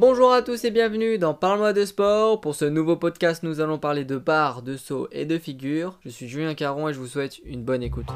Bonjour à tous et bienvenue dans Parle-moi de sport. Pour ce nouveau podcast, nous allons parler de barres, de sauts et de figures. Je suis Julien Caron et je vous souhaite une bonne écoute.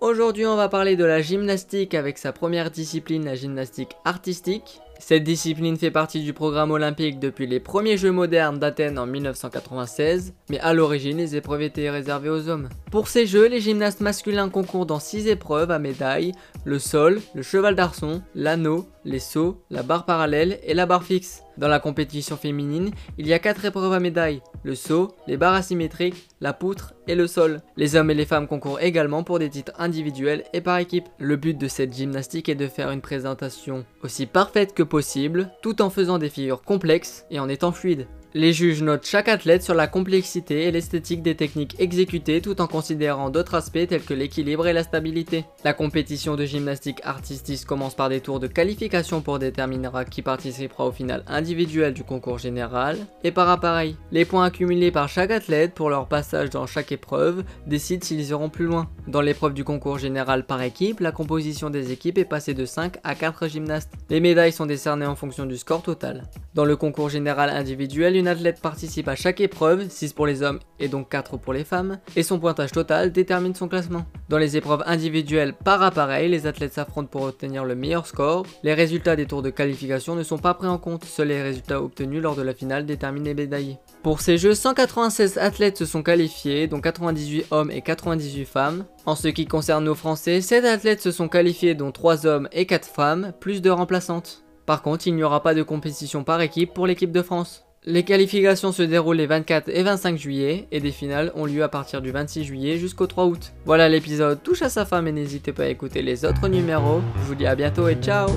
Aujourd'hui, on va parler de la gymnastique avec sa première discipline, la gymnastique artistique. Cette discipline fait partie du programme olympique depuis les premiers Jeux modernes d'Athènes en 1996, mais à l'origine les épreuves étaient réservées aux hommes. Pour ces Jeux, les gymnastes masculins concourent dans 6 épreuves à médailles, le sol, le cheval d'arçon, l'anneau, les sauts, la barre parallèle et la barre fixe. Dans la compétition féminine, il y a 4 épreuves à médailles, le saut, les barres asymétriques, la poutre et le sol. Les hommes et les femmes concourent également pour des titres individuels et par équipe. Le but de cette gymnastique est de faire une présentation aussi parfaite que possible, tout en faisant des figures complexes et en étant fluide. Les juges notent chaque athlète sur la complexité et l'esthétique des techniques exécutées tout en considérant d'autres aspects tels que l'équilibre et la stabilité. La compétition de gymnastique artistique commence par des tours de qualification pour déterminer qui participera au final individuel du concours général et par appareil. Les points accumulés par chaque athlète pour leur passage dans chaque épreuve décident s'ils iront plus loin. Dans l'épreuve du concours général par équipe, la composition des équipes est passée de 5 à 4 gymnastes. Les médailles sont décernées en fonction du score total. Dans le concours général individuel, une athlète participe à chaque épreuve, 6 pour les hommes et donc 4 pour les femmes, et son pointage total détermine son classement. Dans les épreuves individuelles par appareil, les athlètes s'affrontent pour obtenir le meilleur score. Les résultats des tours de qualification ne sont pas pris en compte, seuls les résultats obtenus lors de la finale déterminent les médaillés. Pour ces jeux, 196 athlètes se sont qualifiés, dont 98 hommes et 98 femmes. En ce qui concerne nos Français, 7 athlètes se sont qualifiés, dont 3 hommes et 4 femmes, plus de remplaçantes. Par contre, il n'y aura pas de compétition par équipe pour l'équipe de France. Les qualifications se déroulent les 24 et 25 juillet et des finales ont lieu à partir du 26 juillet jusqu'au 3 août. Voilà l'épisode touche à sa fin mais n'hésitez pas à écouter les autres numéros. Je vous dis à bientôt et ciao